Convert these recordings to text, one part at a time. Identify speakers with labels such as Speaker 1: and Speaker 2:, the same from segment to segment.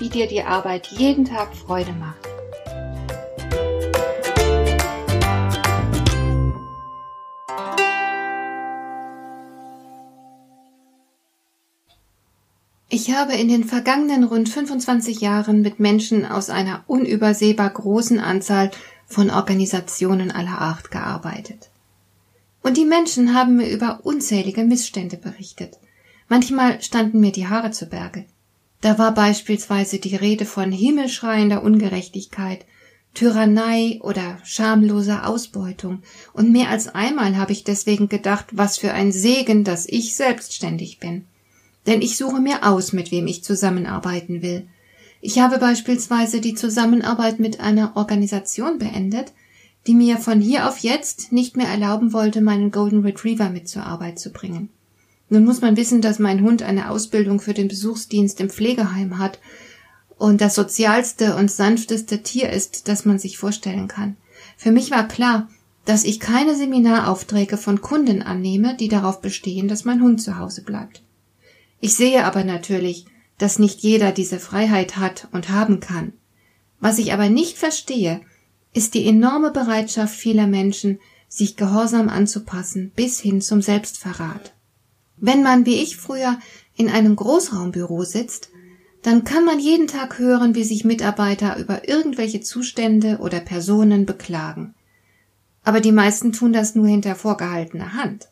Speaker 1: wie dir die Arbeit jeden Tag Freude macht. Ich habe in den vergangenen rund 25 Jahren mit Menschen aus einer unübersehbar großen Anzahl von Organisationen aller Art gearbeitet. Und die Menschen haben mir über unzählige Missstände berichtet. Manchmal standen mir die Haare zu Berge. Da war beispielsweise die Rede von himmelschreiender Ungerechtigkeit, Tyrannei oder schamloser Ausbeutung, und mehr als einmal habe ich deswegen gedacht, was für ein Segen, dass ich selbstständig bin. Denn ich suche mir aus, mit wem ich zusammenarbeiten will. Ich habe beispielsweise die Zusammenarbeit mit einer Organisation beendet, die mir von hier auf jetzt nicht mehr erlauben wollte, meinen Golden Retriever mit zur Arbeit zu bringen. Nun muss man wissen, dass mein Hund eine Ausbildung für den Besuchsdienst im Pflegeheim hat und das sozialste und sanfteste Tier ist, das man sich vorstellen kann. Für mich war klar, dass ich keine Seminaraufträge von Kunden annehme, die darauf bestehen, dass mein Hund zu Hause bleibt. Ich sehe aber natürlich, dass nicht jeder diese Freiheit hat und haben kann. Was ich aber nicht verstehe, ist die enorme Bereitschaft vieler Menschen, sich gehorsam anzupassen bis hin zum Selbstverrat. Wenn man wie ich früher in einem Großraumbüro sitzt, dann kann man jeden Tag hören, wie sich Mitarbeiter über irgendwelche Zustände oder Personen beklagen. Aber die meisten tun das nur hinter vorgehaltener Hand.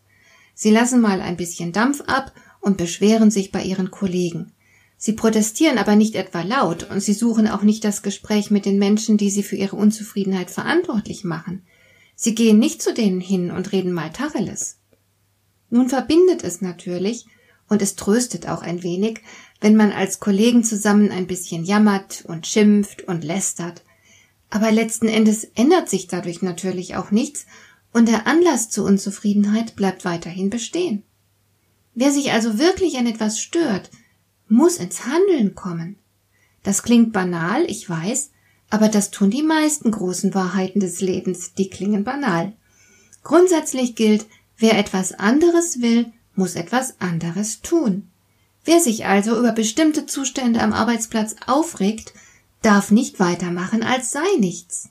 Speaker 1: Sie lassen mal ein bisschen Dampf ab und beschweren sich bei ihren Kollegen. Sie protestieren aber nicht etwa laut und sie suchen auch nicht das Gespräch mit den Menschen, die sie für ihre Unzufriedenheit verantwortlich machen. Sie gehen nicht zu denen hin und reden mal Tacheles. Nun verbindet es natürlich, und es tröstet auch ein wenig, wenn man als Kollegen zusammen ein bisschen jammert und schimpft und lästert. Aber letzten Endes ändert sich dadurch natürlich auch nichts, und der Anlass zur Unzufriedenheit bleibt weiterhin bestehen. Wer sich also wirklich an etwas stört, muss ins Handeln kommen. Das klingt banal, ich weiß, aber das tun die meisten großen Wahrheiten des Lebens, die klingen banal. Grundsätzlich gilt, Wer etwas anderes will, muss etwas anderes tun. Wer sich also über bestimmte Zustände am Arbeitsplatz aufregt, darf nicht weitermachen, als sei nichts.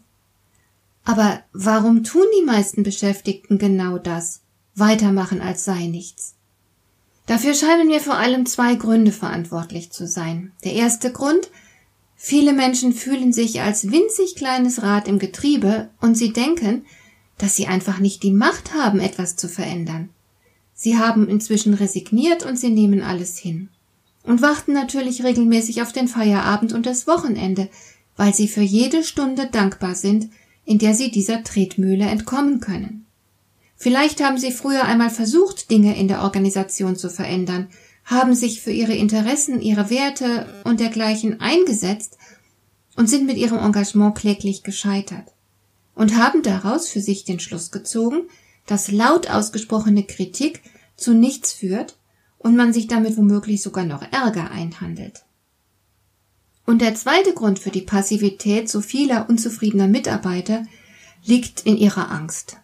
Speaker 1: Aber warum tun die meisten Beschäftigten genau das? Weitermachen, als sei nichts. Dafür scheinen mir vor allem zwei Gründe verantwortlich zu sein. Der erste Grund, viele Menschen fühlen sich als winzig kleines Rad im Getriebe und sie denken, dass sie einfach nicht die Macht haben, etwas zu verändern. Sie haben inzwischen resigniert und sie nehmen alles hin. Und warten natürlich regelmäßig auf den Feierabend und das Wochenende, weil sie für jede Stunde dankbar sind, in der sie dieser Tretmühle entkommen können. Vielleicht haben sie früher einmal versucht, Dinge in der Organisation zu verändern, haben sich für ihre Interessen, ihre Werte und dergleichen eingesetzt und sind mit ihrem Engagement kläglich gescheitert und haben daraus für sich den Schluss gezogen, dass laut ausgesprochene Kritik zu nichts führt und man sich damit womöglich sogar noch Ärger einhandelt. Und der zweite Grund für die Passivität so vieler unzufriedener Mitarbeiter liegt in ihrer Angst.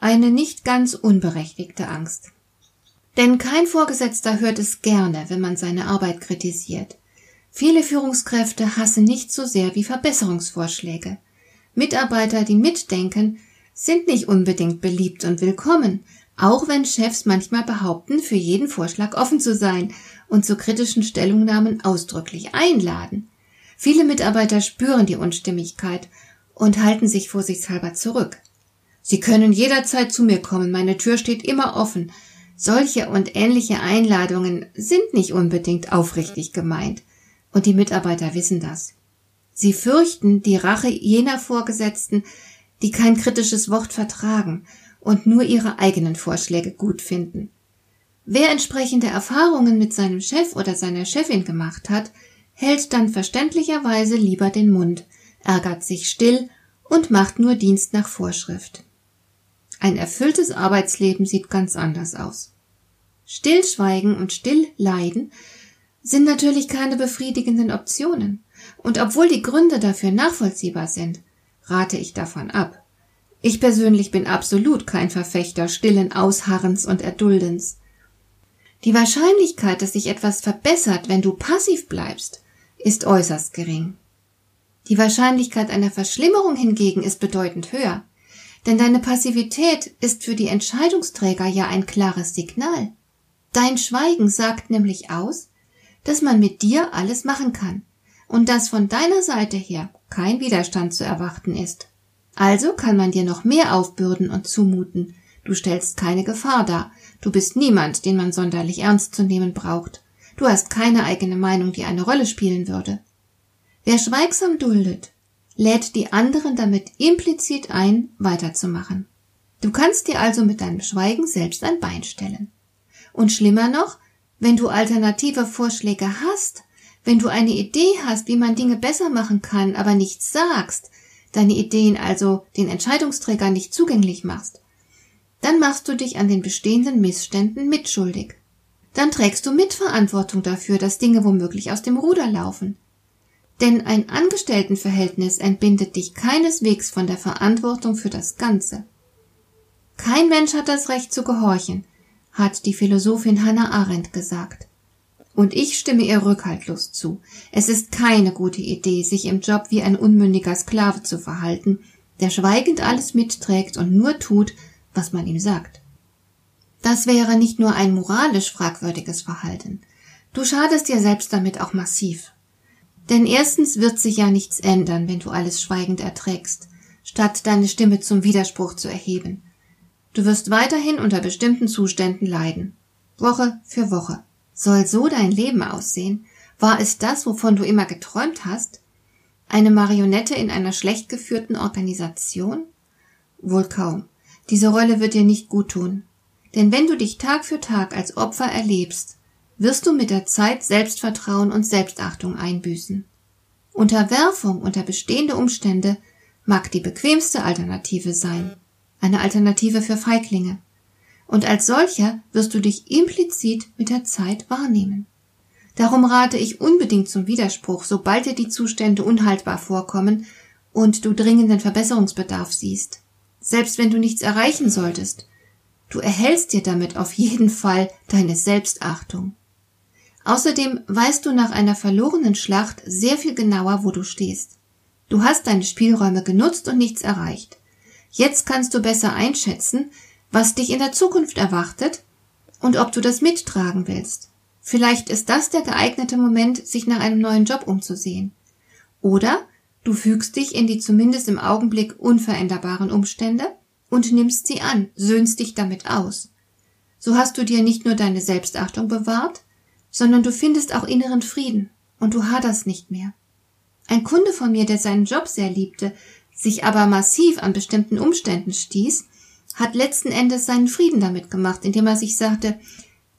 Speaker 1: Eine nicht ganz unberechtigte Angst. Denn kein Vorgesetzter hört es gerne, wenn man seine Arbeit kritisiert. Viele Führungskräfte hassen nicht so sehr wie Verbesserungsvorschläge. Mitarbeiter, die mitdenken, sind nicht unbedingt beliebt und willkommen, auch wenn Chefs manchmal behaupten, für jeden Vorschlag offen zu sein und zu kritischen Stellungnahmen ausdrücklich einladen. Viele Mitarbeiter spüren die Unstimmigkeit und halten sich vorsichtshalber zurück. Sie können jederzeit zu mir kommen, meine Tür steht immer offen. Solche und ähnliche Einladungen sind nicht unbedingt aufrichtig gemeint, und die Mitarbeiter wissen das. Sie fürchten die Rache jener Vorgesetzten, die kein kritisches Wort vertragen und nur ihre eigenen Vorschläge gut finden. Wer entsprechende Erfahrungen mit seinem Chef oder seiner Chefin gemacht hat, hält dann verständlicherweise lieber den Mund, ärgert sich still und macht nur Dienst nach Vorschrift. Ein erfülltes Arbeitsleben sieht ganz anders aus. Stillschweigen und Stillleiden sind natürlich keine befriedigenden Optionen, und obwohl die Gründe dafür nachvollziehbar sind, rate ich davon ab. Ich persönlich bin absolut kein Verfechter stillen Ausharrens und Erduldens. Die Wahrscheinlichkeit, dass sich etwas verbessert, wenn du passiv bleibst, ist äußerst gering. Die Wahrscheinlichkeit einer Verschlimmerung hingegen ist bedeutend höher, denn deine Passivität ist für die Entscheidungsträger ja ein klares Signal. Dein Schweigen sagt nämlich aus, dass man mit dir alles machen kann und dass von deiner Seite her kein Widerstand zu erwarten ist. Also kann man dir noch mehr aufbürden und zumuten. Du stellst keine Gefahr dar. Du bist niemand, den man sonderlich ernst zu nehmen braucht. Du hast keine eigene Meinung, die eine Rolle spielen würde. Wer schweigsam duldet, lädt die anderen damit implizit ein, weiterzumachen. Du kannst dir also mit deinem Schweigen selbst ein Bein stellen. Und schlimmer noch, wenn du alternative Vorschläge hast, wenn du eine Idee hast, wie man Dinge besser machen kann, aber nichts sagst, deine Ideen also den Entscheidungsträgern nicht zugänglich machst, dann machst du dich an den bestehenden Missständen mitschuldig. Dann trägst du Mitverantwortung dafür, dass Dinge womöglich aus dem Ruder laufen. Denn ein Angestelltenverhältnis entbindet dich keineswegs von der Verantwortung für das Ganze. Kein Mensch hat das Recht zu gehorchen, hat die Philosophin Hannah Arendt gesagt. Und ich stimme ihr rückhaltlos zu. Es ist keine gute Idee, sich im Job wie ein unmündiger Sklave zu verhalten, der schweigend alles mitträgt und nur tut, was man ihm sagt. Das wäre nicht nur ein moralisch fragwürdiges Verhalten. Du schadest dir selbst damit auch massiv. Denn erstens wird sich ja nichts ändern, wenn du alles schweigend erträgst, statt deine Stimme zum Widerspruch zu erheben. Du wirst weiterhin unter bestimmten Zuständen leiden. Woche für Woche. Soll so dein Leben aussehen? War es das, wovon du immer geträumt hast? Eine Marionette in einer schlecht geführten Organisation? Wohl kaum. Diese Rolle wird dir nicht gut tun. Denn wenn du dich Tag für Tag als Opfer erlebst, wirst du mit der Zeit Selbstvertrauen und Selbstachtung einbüßen. Unterwerfung unter bestehende Umstände mag die bequemste Alternative sein eine Alternative für Feiglinge. Und als solcher wirst du dich implizit mit der Zeit wahrnehmen. Darum rate ich unbedingt zum Widerspruch, sobald dir die Zustände unhaltbar vorkommen und du dringenden Verbesserungsbedarf siehst. Selbst wenn du nichts erreichen solltest, du erhältst dir damit auf jeden Fall deine Selbstachtung. Außerdem weißt du nach einer verlorenen Schlacht sehr viel genauer, wo du stehst. Du hast deine Spielräume genutzt und nichts erreicht. Jetzt kannst du besser einschätzen, was dich in der Zukunft erwartet und ob du das mittragen willst. Vielleicht ist das der geeignete Moment, sich nach einem neuen Job umzusehen. Oder du fügst dich in die zumindest im Augenblick unveränderbaren Umstände und nimmst sie an, söhnst dich damit aus. So hast du dir nicht nur deine Selbstachtung bewahrt, sondern du findest auch inneren Frieden und du haderst nicht mehr. Ein Kunde von mir, der seinen Job sehr liebte, sich aber massiv an bestimmten Umständen stieß, hat letzten Endes seinen Frieden damit gemacht, indem er sich sagte,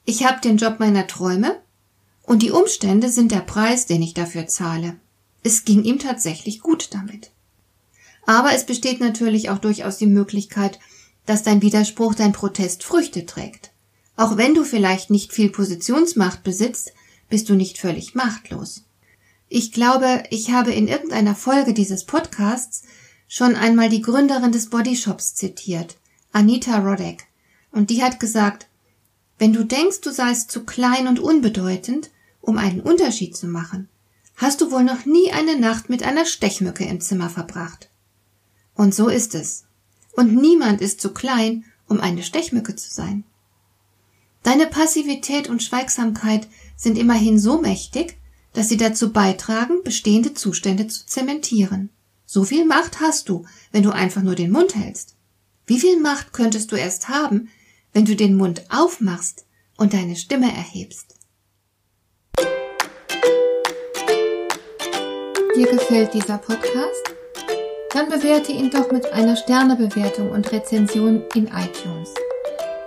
Speaker 1: ich habe den Job meiner Träume und die Umstände sind der Preis, den ich dafür zahle. Es ging ihm tatsächlich gut damit. Aber es besteht natürlich auch durchaus die Möglichkeit, dass dein Widerspruch, dein Protest Früchte trägt. Auch wenn du vielleicht nicht viel Positionsmacht besitzt, bist du nicht völlig machtlos. Ich glaube, ich habe in irgendeiner Folge dieses Podcasts schon einmal die Gründerin des Bodyshops zitiert, Anita Roddick, und die hat gesagt, wenn du denkst, du seist zu klein und unbedeutend, um einen Unterschied zu machen, hast du wohl noch nie eine Nacht mit einer Stechmücke im Zimmer verbracht. Und so ist es. Und niemand ist zu klein, um eine Stechmücke zu sein. Deine Passivität und Schweigsamkeit sind immerhin so mächtig, dass sie dazu beitragen, bestehende Zustände zu zementieren. So viel Macht hast du, wenn du einfach nur den Mund hältst. Wie viel Macht könntest du erst haben, wenn du den Mund aufmachst und deine Stimme erhebst? Dir gefällt dieser Podcast? Dann bewerte ihn doch mit einer Sternebewertung und Rezension in iTunes.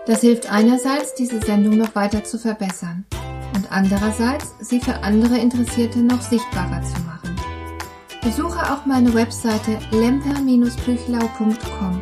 Speaker 1: Das hilft einerseits, diese Sendung noch weiter zu verbessern. und andererseits sie für andere Interessierte noch sichtbarer zu machen. Besuche auch meine Webseite lemper-büchlau.com.